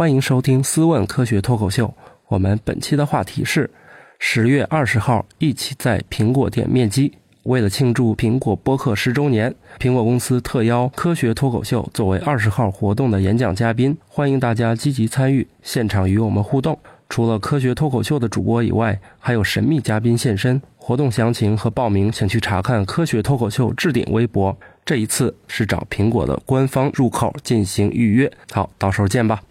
欢迎收听《思问科学脱口秀》。我们本期的话题是十月二十号，一起在苹果店面基。为了庆祝苹果播客十周年，苹果公司特邀科学脱口秀作为二十号活动的演讲嘉宾，欢迎大家积极参与，现场与我们互动。除了科学脱口秀的主播以外，还有神秘嘉宾现身。活动详情和报名，请去查看科学脱口秀置顶微博。这一次是找苹果的官方入口进行预约。好，到时候见吧。